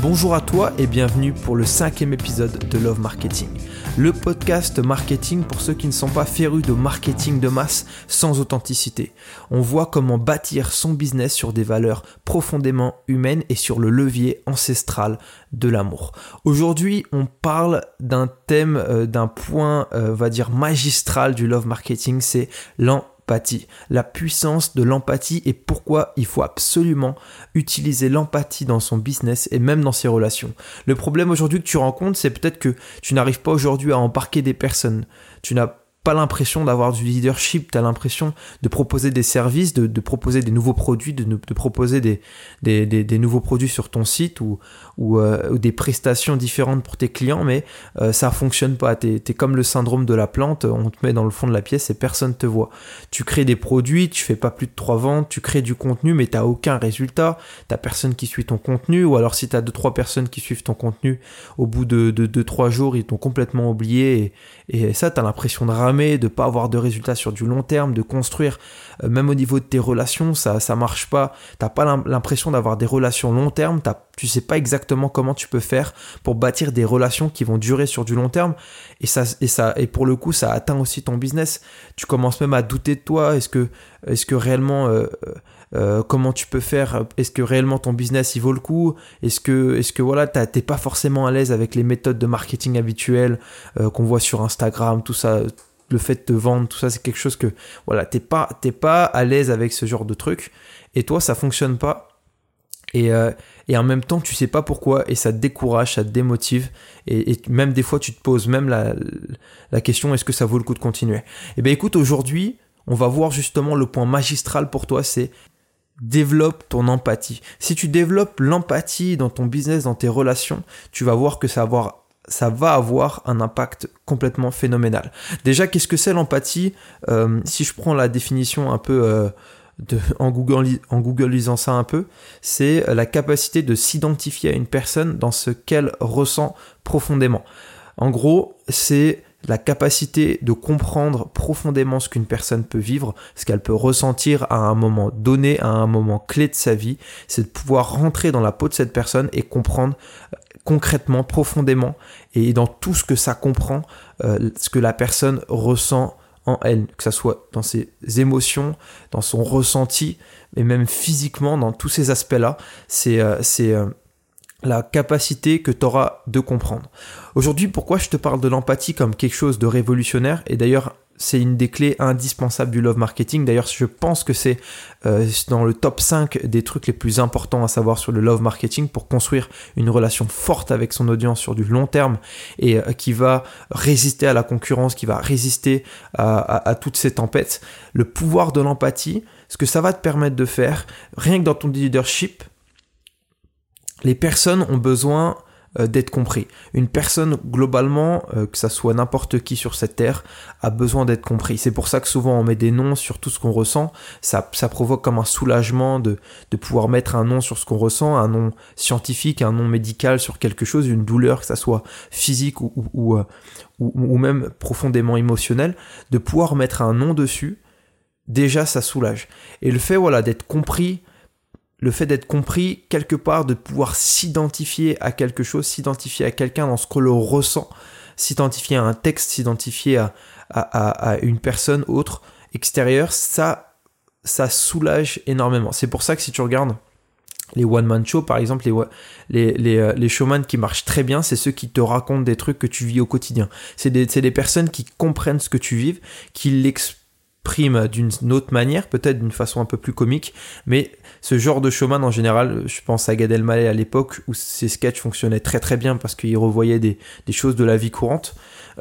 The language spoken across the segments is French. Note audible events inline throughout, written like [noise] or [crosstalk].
bonjour à toi et bienvenue pour le cinquième épisode de Love Marketing. Le podcast marketing pour ceux qui ne sont pas férus de marketing de masse sans authenticité. On voit comment bâtir son business sur des valeurs profondément humaines et sur le levier ancestral de l'amour. Aujourd'hui, on parle d'un thème, euh, d'un point, euh, on va dire magistral du love marketing, c'est l'en la puissance de l'empathie et pourquoi il faut absolument utiliser l'empathie dans son business et même dans ses relations. Le problème aujourd'hui que tu rencontres, c'est peut-être que tu n'arrives pas aujourd'hui à embarquer des personnes. Tu n'as pas l'impression d'avoir du leadership, tu as l'impression de proposer des services, de, proposer des nouveaux produits, de, proposer des, nouveaux produits sur ton site ou, ou, euh, des prestations différentes pour tes clients, mais euh, ça fonctionne pas. Tu es, comme le syndrome de la plante, on te met dans le fond de la pièce et personne te voit. Tu crées des produits, tu fais pas plus de trois ventes, tu crées du contenu, mais tu aucun résultat, tu personne qui suit ton contenu, ou alors si tu as deux, trois personnes qui suivent ton contenu, au bout de 2-3 jours, ils t'ont complètement oublié, et, et ça, tu as l'impression de ramer, de pas avoir de résultats sur du long terme, de construire, euh, même au niveau de tes relations, ça, ça marche pas, t'as pas l'impression d'avoir des relations long terme, tu sais pas exactement comment tu peux faire pour bâtir des relations qui vont durer sur du long terme. Et ça, et ça, et pour le coup, ça atteint aussi ton business. Tu commences même à douter de toi. Est-ce que, est-ce que réellement, euh, euh, comment tu peux faire? Est-ce que réellement ton business il vaut le coup? Est-ce que, est-ce que voilà, t'es pas forcément à l'aise avec les méthodes de marketing habituelles qu'on voit sur Instagram, tout ça le fait de te vendre, tout ça, c'est quelque chose que, voilà, t'es pas, t'es pas à l'aise avec ce genre de truc, et toi, ça fonctionne pas, et, euh, et, en même temps, tu sais pas pourquoi, et ça te décourage, ça te démotive, et, même des fois, tu te poses même la, la question est-ce que ça vaut le coup de continuer? Eh bien écoute, aujourd'hui, on va voir justement le point magistral pour toi, c'est développe ton empathie. Si tu développes l'empathie dans ton business, dans tes relations, tu vas voir que ça va avoir ça va avoir un impact complètement phénoménal. Déjà, qu'est-ce que c'est l'empathie euh, Si je prends la définition un peu euh, en, Google, en ça un peu, c'est la capacité de s'identifier à une personne dans ce qu'elle ressent profondément. En gros, c'est la capacité de comprendre profondément ce qu'une personne peut vivre, ce qu'elle peut ressentir à un moment donné, à un moment clé de sa vie, c'est de pouvoir rentrer dans la peau de cette personne et comprendre concrètement, profondément, et dans tout ce que ça comprend, euh, ce que la personne ressent en elle, que ce soit dans ses émotions, dans son ressenti, mais même physiquement, dans tous ces aspects-là, c'est euh, euh, la capacité que tu auras de comprendre. Aujourd'hui, pourquoi je te parle de l'empathie comme quelque chose de révolutionnaire, et d'ailleurs c'est une des clés indispensables du love marketing. D'ailleurs, je pense que c'est euh, dans le top 5 des trucs les plus importants à savoir sur le love marketing pour construire une relation forte avec son audience sur du long terme et euh, qui va résister à la concurrence, qui va résister à toutes ces tempêtes. Le pouvoir de l'empathie, ce que ça va te permettre de faire, rien que dans ton leadership, les personnes ont besoin euh, d'être compris. Une personne, globalement, euh, que ça soit n'importe qui sur cette terre, a besoin d'être compris. C'est pour ça que souvent on met des noms sur tout ce qu'on ressent. Ça, ça provoque comme un soulagement de, de pouvoir mettre un nom sur ce qu'on ressent, un nom scientifique, un nom médical sur quelque chose, une douleur, que ça soit physique ou, ou, ou, euh, ou même profondément émotionnel, de pouvoir mettre un nom dessus, déjà ça soulage. Et le fait voilà d'être compris le fait d'être compris quelque part, de pouvoir s'identifier à quelque chose, s'identifier à quelqu'un dans ce que l'on ressent, s'identifier à un texte, s'identifier à, à, une personne autre, extérieure, ça, ça soulage énormément. C'est pour ça que si tu regardes les one-man shows, par exemple, les, les, les, euh, les, showman qui marchent très bien, c'est ceux qui te racontent des trucs que tu vis au quotidien. C'est des, des, personnes qui comprennent ce que tu vis, qui l'expliquent prime d'une autre manière, peut-être d'une façon un peu plus comique, mais ce genre de showman en général, je pense à Gad Elmaleh à l'époque où ses sketchs fonctionnaient très très bien parce qu'il revoyait des, choses de la vie courante.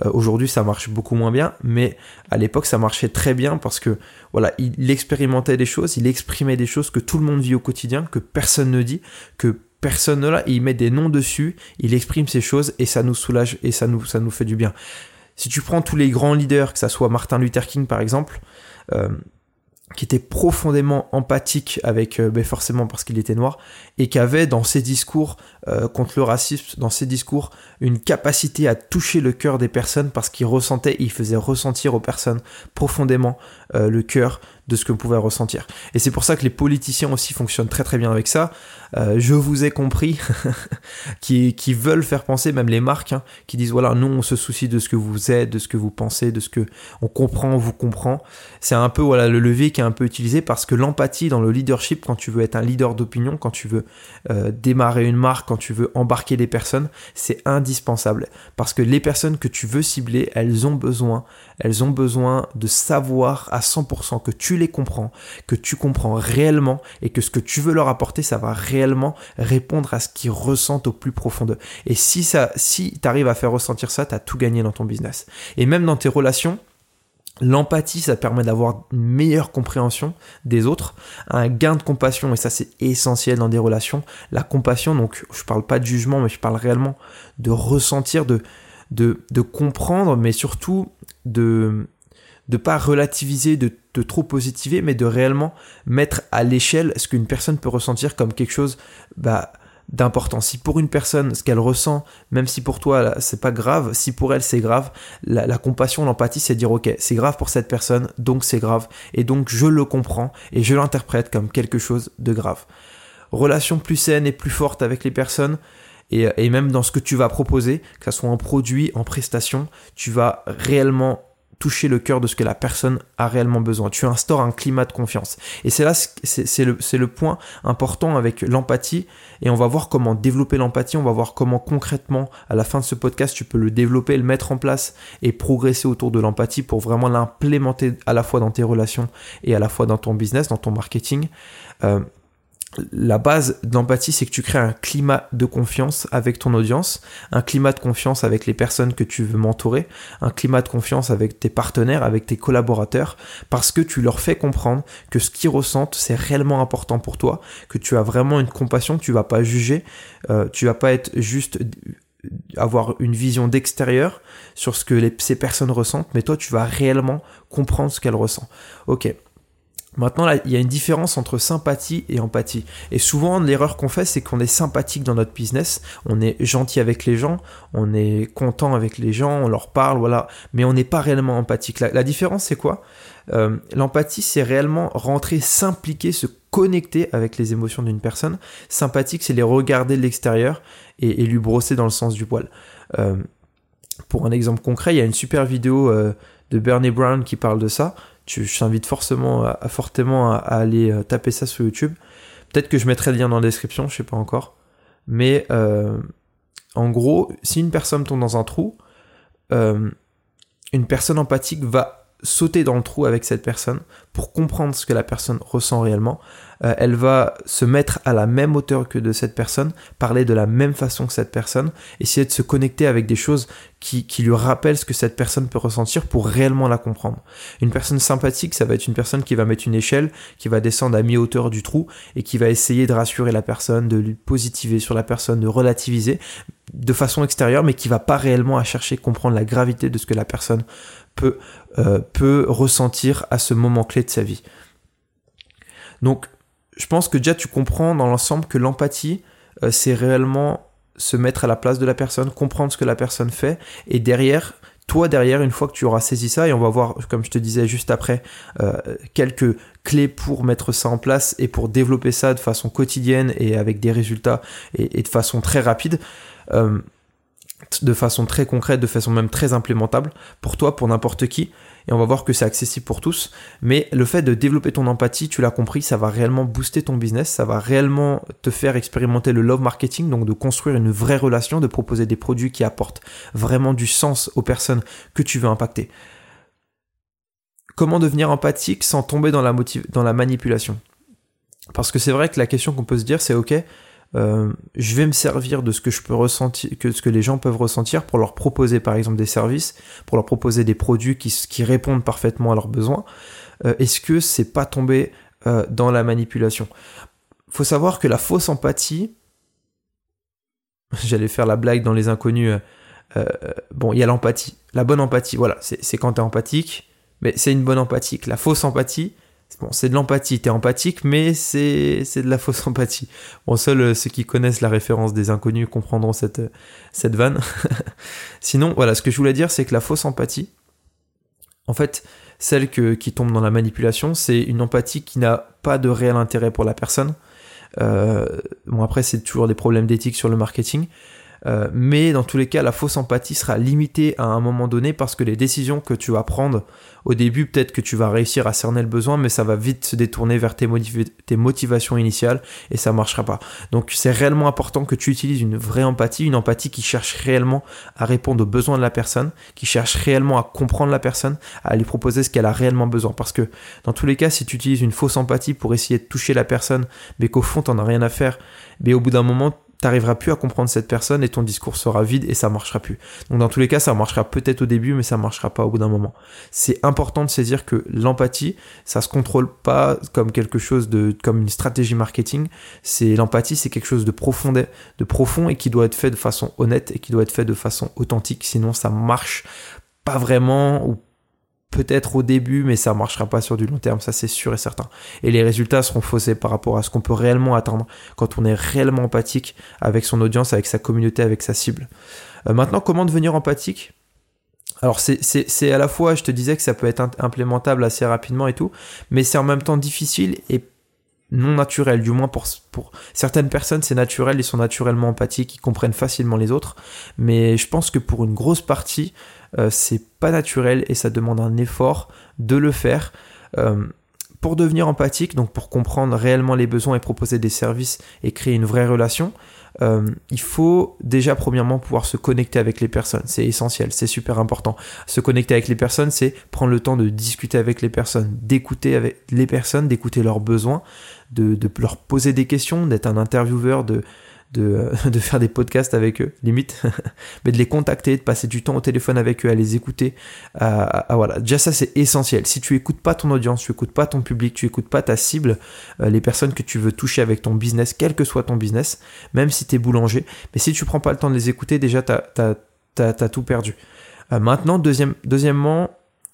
Euh, aujourd'hui, ça marche beaucoup moins bien, mais à l'époque, ça marchait très bien parce que voilà, il expérimentait des choses, il exprimait des choses que tout le monde vit au quotidien, que personne ne dit, que personne ne l'a, il met des noms dessus, il exprime ces choses et ça nous soulage et ça nous, ça nous fait du bien. Si tu prends tous les grands leaders, que ça soit Martin Luther King par exemple, qui était profondément empathique avec, euh, ben forcément parce qu'il était noir, et qui avait dans ses discours euh, contre le racisme, dans ses discours, une capacité à toucher le cœur des personnes parce qu'il ressentait, il faisait ressentir aux personnes profondément le cœur de ce que pouvez ressentir. Et c'est pour ça que les politiciens aussi fonctionnent très très bien avec ça. Euh, je vous ai compris, [laughs] qui, qui, veulent faire penser, même les marques, hein, qui disent voilà, nous on se soucie de ce que vous êtes, de ce que vous pensez, de ce que on comprend, on vous comprend. C'est un peu voilà le levier qui est un peu utilisé parce que l'empathie dans le leadership, quand tu veux être un leader d'opinion, quand tu veux euh, démarrer une marque, quand tu veux embarquer des personnes, c'est indispensable parce que les personnes que tu veux cibler, elles ont besoin, elles ont besoin de savoir à 100% que tu les comprends, que tu comprends réellement et que ce que tu veux leur apporter, ça va réellement répondre à ce qu'ils ressentent au plus profond d'eux. Et si ça, si tu arrives à faire ressentir ça, tu as tout gagné dans ton business. Et même dans tes relations, L'empathie, ça permet d'avoir une meilleure compréhension des autres, un gain de compassion, et ça c'est essentiel dans des relations. La compassion, donc je parle pas de jugement, mais je parle réellement de ressentir, de, de comprendre, mais surtout de de pas relativiser, de, de trop positiver, mais de réellement mettre à l'échelle ce qu'une personne peut ressentir comme quelque chose bah, d'important. Si pour une personne, ce qu'elle ressent, même si pour toi c'est pas grave, si pour elle c'est grave, la, la compassion, l'empathie, c'est dire ok, c'est grave pour cette personne, donc c'est grave, et donc je le comprends et je l'interprète comme quelque chose de grave. Relation plus saine et plus forte avec les personnes, et, même dans ce que tu vas proposer, que ce soit en produit, en prestation, tu vas réellement toucher le cœur de ce que la personne a réellement besoin. Tu instaures un climat de confiance. Et c'est là, c'est le, point important avec l'empathie. Et on va voir comment développer l'empathie. On va voir comment concrètement, à la fin de ce podcast, tu peux le développer, le mettre en place et progresser autour de l'empathie pour vraiment l'implémenter à la fois dans tes relations et à la fois dans ton business, dans ton marketing. Euh, la base d'empathie, c'est que tu crées un climat de confiance avec ton audience, un climat de confiance avec les personnes que tu veux mentorer, un climat de confiance avec tes partenaires, avec tes collaborateurs, parce que tu leur fais comprendre que ce qu'ils ressentent, c'est réellement important pour toi, que tu as vraiment une compassion, tu vas pas juger, euh, tu vas pas être juste avoir une vision d'extérieur sur ce que ces personnes ressentent, mais toi tu vas réellement comprendre ce qu'elles ressentent. Ok, Maintenant, il y a une différence entre sympathie et empathie. Et souvent, l'erreur qu'on fait, c'est qu'on est sympathique dans notre business, on est gentil avec les gens, on est content avec les gens, on leur parle, voilà, mais on n'est pas réellement empathique. La, différence, c'est quoi? Euh, L'empathie, c'est réellement rentrer, s'impliquer, se connecter avec les émotions d'une personne. Sympathique, c'est les regarder de l'extérieur et, lui brosser dans le sens du poil. Euh, pour un exemple concret, il y a une super vidéo euh, de Bernie Brown qui parle de ça je t'invite forcément à, fortement à, aller euh, taper ça sur YouTube. Peut-être que je mettrai le lien dans la description, je sais pas encore. Mais euh, en gros, si une personne tombe dans un trou, euh, une personne empathique va sauter dans le trou avec cette personne pour comprendre ce que la personne ressent réellement. Euh, elle va se mettre à la même hauteur que de cette personne, parler de la même façon que cette personne, essayer de se connecter avec des choses qui, qui lui rappellent ce que cette personne peut ressentir pour réellement la comprendre. Une personne sympathique, ça va être une personne qui va mettre une échelle, qui va descendre à mi-hauteur du trou et qui va essayer de rassurer la personne, de lui positiver sur la personne, de relativiser de façon extérieure, mais qui va pas réellement à chercher comprendre la gravité de ce que la personne peut, euh, peut ressentir à ce moment clé de sa vie. Donc, je pense que déjà tu comprends dans l'ensemble que l'empathie, euh, c'est réellement se mettre à la place de la personne, comprendre ce que la personne fait, et derrière, toi derrière, une fois que tu auras saisi ça, et on va voir, comme je te disais juste après, euh, quelques clés pour mettre ça en place et pour développer ça de façon quotidienne et avec des résultats et, de façon très rapide de façon très concrète, de façon même très implémentable pour toi, pour n'importe qui. Et on va voir que c'est accessible pour tous. Mais le fait de développer ton empathie, tu l'as compris, ça va réellement booster ton business, ça va réellement te faire expérimenter le love marketing, donc de construire une vraie relation, de proposer des produits qui apportent vraiment du sens aux personnes que tu veux impacter. Comment devenir empathique sans tomber dans la, dans la manipulation? Parce que c'est vrai que la question qu'on peut se dire, c'est ok, euh, je vais me servir de ce que je peux ressentir, ce que les gens peuvent ressentir pour leur proposer par exemple des services, pour leur proposer des produits qui, répondent parfaitement à leurs besoins. Euh, est-ce que c'est pas tomber euh, dans la manipulation? Faut savoir que la fausse empathie, [laughs] j'allais faire la blague dans les inconnus. bon, il y a l'empathie, la bonne empathie. Voilà, c'est quand t'es empathique, mais c'est une bonne empathie. La fausse empathie, Bon, c'est de l'empathie, t'es empathique, mais c'est, de la fausse [laughs] empathie. Bon, seuls euh, ceux qui connaissent la référence des inconnus comprendront cette, euh, cette vanne. [laughs] Sinon, voilà, ce que je voulais dire, c'est que la fausse empathie, en fait, celle qui tombe dans la manipulation, c'est une empathie qui n'a pas de réel intérêt pour la personne. Euh, bon après c'est toujours des problèmes d'éthique sur le marketing, euh, mais dans tous les cas, la fausse empathie sera limitée à un moment donné parce que les décisions que tu vas prendre au début, peut-être que tu vas réussir à cerner le besoin, mais ça va vite se détourner vers tes, motivations initiales et ça marchera pas. Donc c'est réellement important que tu utilises une vraie empathie, une empathie qui cherche réellement à répondre aux besoins de la personne, qui cherche réellement à comprendre la personne, à lui proposer ce qu'elle a réellement besoin. Parce que dans tous les cas, si tu utilises une fausse empathie pour essayer de toucher la personne, mais qu'au fond, tu n'en as rien à faire, mais au bout d'un moment, t'arriveras plus à comprendre cette personne et ton discours sera vide et ça marchera plus. Donc dans tous les cas, ça marchera peut-être au début, mais ça marchera pas au bout d'un moment. C'est important de saisir que l'empathie, ça se contrôle pas comme quelque chose de, comme une stratégie marketing. C'est l'empathie, c'est quelque chose de profond, de profond et qui doit être fait de façon honnête et qui doit être fait de façon authentique. Sinon, ça marche pas vraiment ou peut-être au début, mais ça marchera pas sur du long terme, ça c'est sûr et certain. Et les résultats seront faussés par rapport à ce qu'on peut réellement attendre quand on est réellement empathique avec son audience, avec sa communauté, avec sa cible. Euh, maintenant, comment devenir empathique? Alors c'est à la fois, je te disais que ça peut être implémentable assez rapidement et tout, mais c'est en même temps difficile et non naturel, du moins pour, pour certaines personnes c'est naturel, ils sont naturellement empathiques, ils comprennent facilement les autres, mais je pense que pour une grosse partie, euh, c'est pas naturel et ça demande un effort de le faire. Euh, pour devenir empathique, donc pour comprendre réellement les besoins et proposer des services et créer une vraie relation, euh, il faut déjà premièrement pouvoir se connecter avec les personnes. C'est essentiel, c'est super important. Se connecter avec les personnes, c'est prendre le temps de discuter avec les personnes, d'écouter avec les personnes, d'écouter leurs besoins, de, de, leur poser des questions, d'être un intervieweur, de, de, [laughs] de, faire des podcasts avec eux, limite, [laughs] mais de les contacter, de passer du temps au téléphone avec eux, à les écouter. À, voilà. Déjà, ça, c'est essentiel. Si tu écoutes pas ton audience, tu écoutes pas ton public, tu écoutes pas ta cible, euh, les personnes que tu veux toucher avec ton business, quel que soit ton business, même si tu es boulanger, mais si tu prends pas le temps de les écouter, déjà, tu as, tout perdu. Euh, maintenant, deuxième, deuxièmement,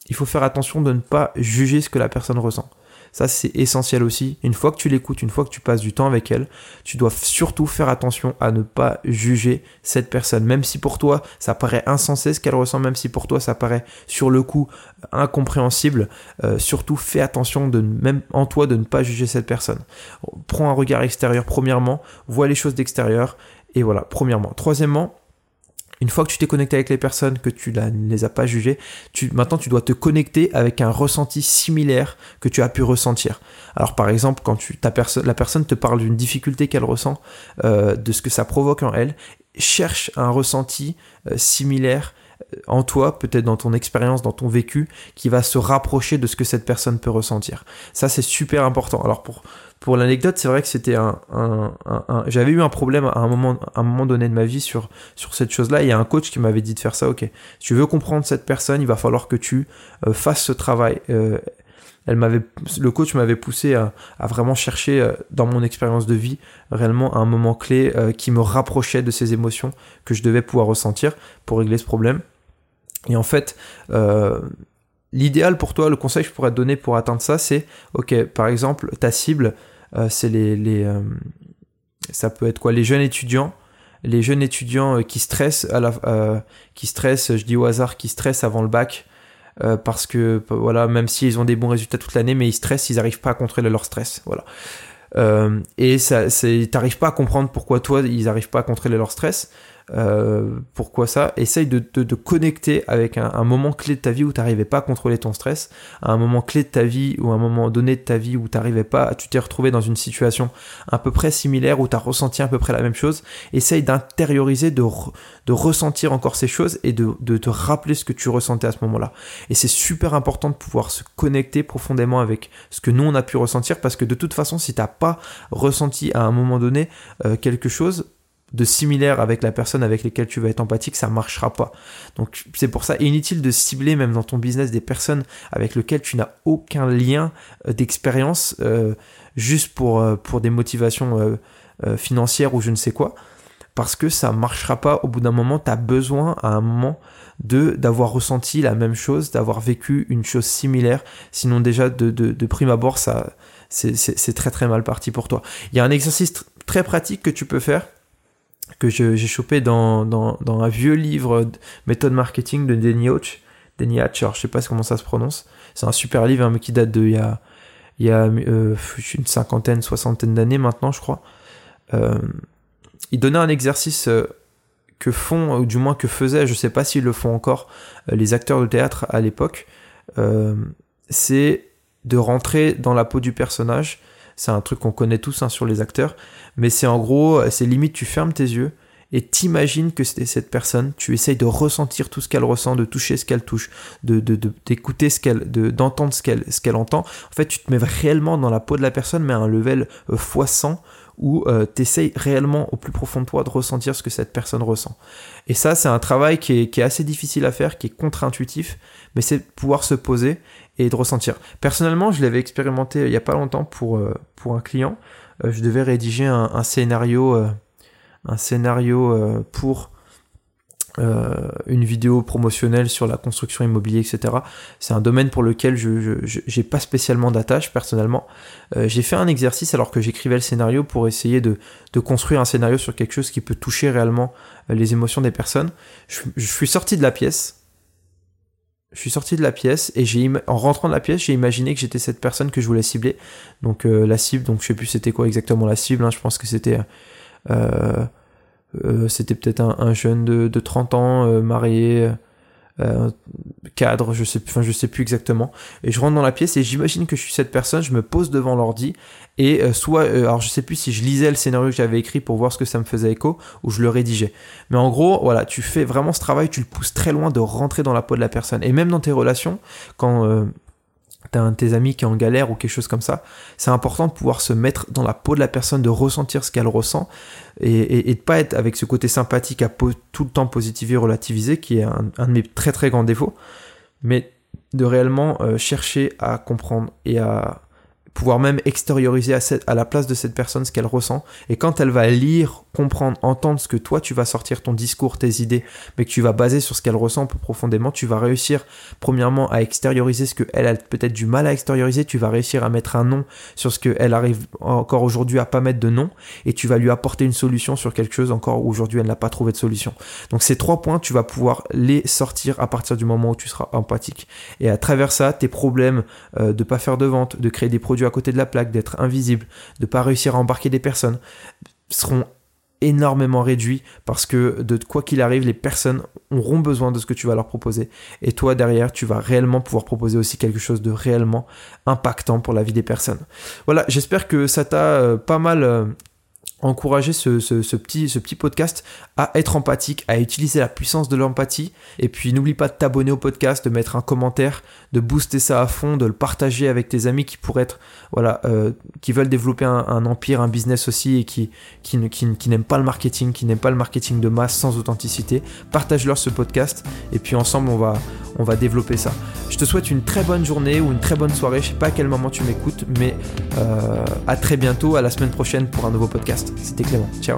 il faut faire attention de ne pas juger ce que la personne ressent. Ça, c'est essentiel aussi. Une fois que tu l'écoutes, une fois que tu passes du temps avec elle, tu dois surtout faire attention à ne pas juger cette personne. Même si pour toi, ça paraît insensé ce qu'elle ressent, même si pour toi, ça paraît sur le coup incompréhensible, euh, surtout fais attention de même en toi de ne pas juger cette personne. Prends un regard extérieur premièrement, vois les choses d'extérieur et voilà, premièrement. Troisièmement, une fois que tu t'es connecté avec les personnes, que tu ne les as pas jugées, maintenant tu dois te connecter avec un ressenti similaire que tu as pu ressentir. Alors par exemple, quand la personne te parle d'une difficulté qu'elle ressent, euh, de ce que ça provoque en elle, cherche un ressenti euh, similaire euh, en toi, peut-être dans ton expérience, dans ton vécu, qui va se rapprocher de ce que cette personne peut ressentir. Ça, c'est super important. Alors pour pour l'anecdote, c'est vrai que c'était un, j'avais eu un problème à un moment, un moment donné de ma vie sur, sur cette chose-là. Il y a un coach qui m'avait dit de faire ça. Ok, si tu veux comprendre cette personne, il va falloir que tu euh, fasses ce travail. Euh, elle m'avait, le coach m'avait poussé à, vraiment chercher euh, dans mon expérience de vie réellement un moment clé qui me rapprochait de ces émotions que je devais pouvoir ressentir pour régler ce problème. Et en fait, l'idéal pour toi, le conseil que je pourrais te donner pour atteindre ça, c'est, ok, par exemple, ta cible, euh, c'est les, les euh, ça peut être quoi, les jeunes étudiants, les jeunes étudiants euh, qui stressent à la, qui stressent, je dis au hasard, qui stressent avant le bac. parce que voilà, même s'ils ont des bons résultats toute l'année, mais ils stressent, ils n'arrivent pas à contrôler leur stress. Voilà. et ça, t'arrives pas à comprendre pourquoi toi ils n'arrivent pas à contrôler leur stress. Euh, pourquoi ça? Essaye de te connecter avec un, moment clé de ta vie où tu n'arrivais pas à contrôler ton stress, un moment clé de ta vie ou un moment donné de ta vie où tu pas, tu t'es retrouvé dans une situation à peu près similaire où tu as ressenti à peu près la même chose. Essaye d'intérioriser, de, ressentir encore ces choses et de, de te rappeler ce que tu ressentais à ce moment-là. Et c'est super important de pouvoir se connecter profondément avec ce que nous on a pu ressentir parce que de toute façon, si t'as pas ressenti à un moment donné euh, quelque chose, de similaire avec la personne avec laquelle tu vas être empathique, ça marchera pas. Donc c'est pour ça inutile de cibler même dans ton business des personnes avec lesquelles tu n'as aucun lien euh, d'expérience euh, juste pour, euh, pour des motivations financières ou je ne sais quoi. Parce que ça marchera pas. Au bout d'un moment, tu as besoin à un moment de d'avoir ressenti la même chose, d'avoir vécu une chose similaire. Sinon déjà de, de, de prime abord, ça c'est très très mal parti pour toi. Il y a un exercice très pratique que tu peux faire que j'ai chopé dans, dans, dans, un vieux livre méthode marketing de Danny Hodge. Danny Hatcher, je sais pas comment ça se prononce. C'est un super livre, hein, qui date de il y a, il y a euh, une cinquantaine, soixantaine d'années maintenant, je crois. Euh, il donnait un exercice euh, que font, ou du moins que faisaient, je sais pas s'ils le font encore, les acteurs de théâtre à l'époque. c'est de rentrer dans la peau du personnage. C'est un truc qu'on connaît tous hein, sur les acteurs, mais c'est en gros, c'est limite tu fermes tes yeux et t'imagines que c'était cette personne, tu essayes de ressentir tout ce qu'elle ressent, de toucher ce qu'elle touche, de, d'écouter ce qu'elle, d'entendre ce qu'elle, ce qu'elle entend. En fait, tu te mets réellement dans la peau de la personne, mais à un level euh, x 100 où euh, tu essayes réellement au plus profond de toi de ressentir ce que cette personne ressent. Et ça, c'est un travail qui est, assez difficile à faire, qui est contre-intuitif, mais c'est pouvoir se poser et de ressentir. Personnellement, je l'avais expérimenté il y a pas longtemps pour, euh, pour un client. je devais rédiger un, scénario un scénario euh, pour euh, une vidéo promotionnelle sur la construction immobilière, etc. C'est un domaine pour lequel je n'ai pas spécialement d'attache personnellement. Euh, j'ai fait un exercice alors que j'écrivais le scénario pour essayer de, construire un scénario sur quelque chose qui peut toucher réellement les émotions des personnes. Je, suis sorti de la pièce. Je suis sorti de la pièce et j'ai en rentrant de la pièce, j'ai imaginé que j'étais cette personne que je voulais cibler. Donc la cible, donc je sais plus c'était quoi exactement la cible. Hein. je pense que c'était euh, c'était peut-être un, jeune de, de 30 ans, euh, marié, euh, cadre, je sais, enfin je sais plus exactement. Et je rentre dans la pièce et j'imagine que je suis cette personne. Je me pose devant l'ordi et soit, alors je sais plus si je lisais le scénario que j'avais écrit pour voir ce que ça me faisait écho ou je le rédigeais. Mais en gros, voilà, tu fais vraiment ce travail, tu le pousses très loin de rentrer dans la peau de la personne. Et même dans tes relations, quand t'as un de tes amis qui est en galère ou quelque chose comme ça, c'est important de pouvoir se mettre dans la peau de la personne, de ressentir ce qu'elle ressent et, et, de pas être avec ce côté sympathique à tout le temps positiver, relativiser, qui est un, de mes très très grands défauts, mais de réellement euh, chercher à comprendre et à pouvoir même extérioriser à, à la place de cette personne ce qu'elle ressent. Et quand elle va lire, comprendre, entendre ce que toi tu vas sortir ton discours, tes idées, mais que tu vas baser sur ce qu'elle ressent plus profondément, tu vas réussir premièrement à extérioriser ce qu'elle a peut-être du mal à extérioriser, tu vas réussir à mettre un nom sur ce qu'elle arrive encore aujourd'hui à pas mettre de nom, et tu vas lui apporter une solution sur quelque chose encore aujourd'hui elle n'a pas trouvé de solution. Donc ces trois points, tu vas pouvoir les sortir à partir du moment où tu seras empathique. Et à travers ça, tes problèmes euh, de pas faire de vente, de créer des produits à côté de la plaque, d'être invisible, de pas réussir à embarquer des personnes, seront énormément réduits parce que de quoi qu'il arrive, les personnes auront besoin de ce que tu vas leur proposer. Et toi, derrière, tu vas réellement pouvoir proposer aussi quelque chose de réellement impactant pour la vie des personnes. Voilà, j'espère que ça t'a euh, pas mal euh, encourager ce, petit, podcast à être empathique, à utiliser la puissance de l'empathie. Et puis n'oublie pas de t'abonner au podcast, de mettre un commentaire, de booster ça à fond, de le partager avec tes amis qui pourraient être, voilà, euh, qui veulent développer un, empire, un business aussi et qui, n'aiment pas le marketing, qui n'aiment pas le marketing de masse sans authenticité. Partage-leur ce podcast et puis ensemble on va, développer ça. Je te souhaite une très bonne journée ou une très bonne soirée. Je sais pas à quel moment tu m'écoutes, mais euh, à très bientôt, à la semaine prochaine pour un nouveau podcast. C'était Clément. Ciao.